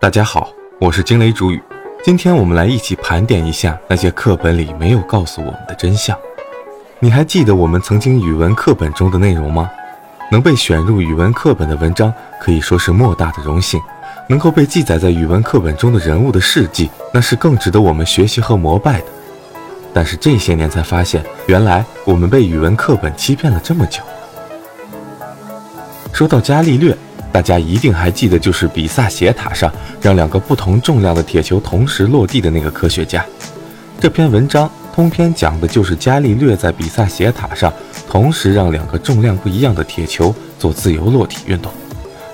大家好，我是惊雷主语。今天我们来一起盘点一下那些课本里没有告诉我们的真相。你还记得我们曾经语文课本中的内容吗？能被选入语文课本的文章可以说是莫大的荣幸。能够被记载在语文课本中的人物的事迹，那是更值得我们学习和膜拜的。但是这些年才发现，原来我们被语文课本欺骗了这么久。说到伽利略。大家一定还记得，就是比萨斜塔上让两个不同重量的铁球同时落地的那个科学家。这篇文章通篇讲的就是伽利略在比萨斜塔上同时让两个重量不一样的铁球做自由落体运动，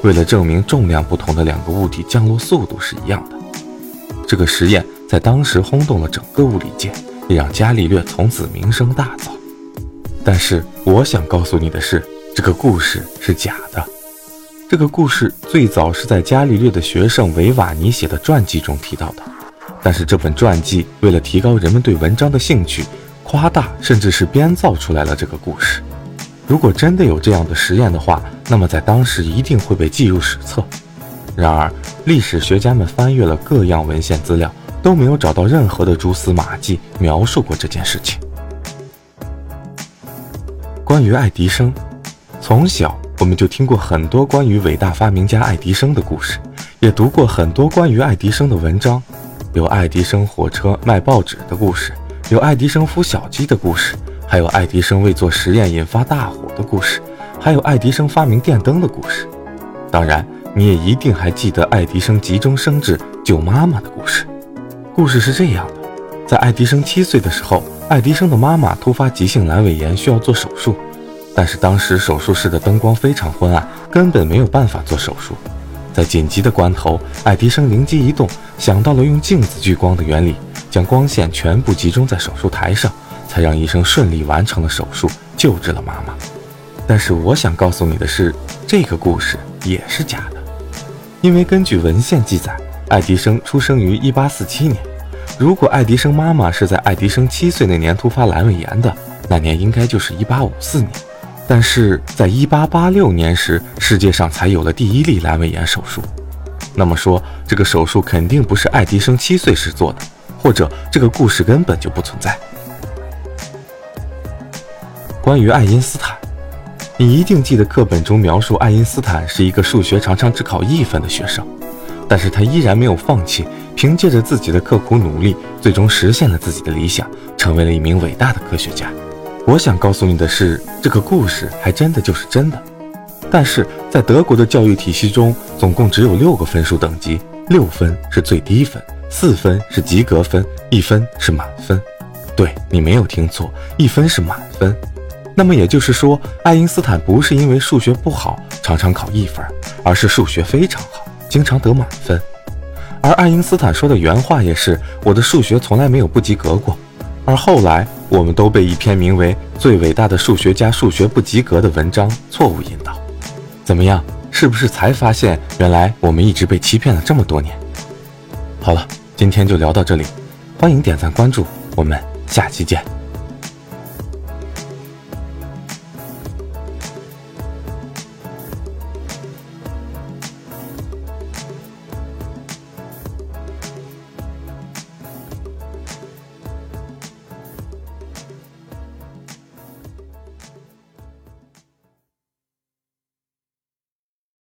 为了证明重量不同的两个物体降落速度是一样的。这个实验在当时轰动了整个物理界，也让伽利略从此名声大噪。但是我想告诉你的是，这个故事是假的。这个故事最早是在伽利略的学生维瓦尼写的传记中提到的，但是这本传记为了提高人们对文章的兴趣，夸大甚至是编造出来了这个故事。如果真的有这样的实验的话，那么在当时一定会被记入史册。然而，历史学家们翻阅了各样文献资料，都没有找到任何的蛛丝马迹描述过这件事情。关于爱迪生，从小。我们就听过很多关于伟大发明家爱迪生的故事，也读过很多关于爱迪生的文章，有爱迪生火车卖报纸的故事，有爱迪生孵小鸡的故事，还有爱迪生为做实验引发大火的故事，还有爱迪生发明电灯的故事。当然，你也一定还记得爱迪生急中生智救妈妈的故事。故事是这样的：在爱迪生七岁的时候，爱迪生的妈妈突发急性阑尾炎，需要做手术。但是当时手术室的灯光非常昏暗，根本没有办法做手术。在紧急的关头，爱迪生灵机一动，想到了用镜子聚光的原理，将光线全部集中在手术台上，才让医生顺利完成了手术，救治了妈妈。但是我想告诉你的是，这个故事也是假的，因为根据文献记载，爱迪生出生于1847年。如果爱迪生妈妈是在爱迪生七岁那年突发阑尾炎的，那年应该就是1854年。但是在一八八六年时，世界上才有了第一例阑尾炎手术。那么说，这个手术肯定不是爱迪生七岁时做的，或者这个故事根本就不存在。关于爱因斯坦，你一定记得课本中描述爱因斯坦是一个数学常常只考一分的学生，但是他依然没有放弃，凭借着自己的刻苦努力，最终实现了自己的理想，成为了一名伟大的科学家。我想告诉你的是，这个故事还真的就是真的。但是在德国的教育体系中，总共只有六个分数等级，六分是最低分，四分是及格分，一分是满分。对你没有听错，一分是满分。那么也就是说，爱因斯坦不是因为数学不好常常考一分，而是数学非常好，经常得满分。而爱因斯坦说的原话也是：“我的数学从来没有不及格过。”而后来，我们都被一篇名为《最伟大的数学家数学不及格》的文章错误引导。怎么样？是不是才发现原来我们一直被欺骗了这么多年？好了，今天就聊到这里，欢迎点赞关注，我们下期见。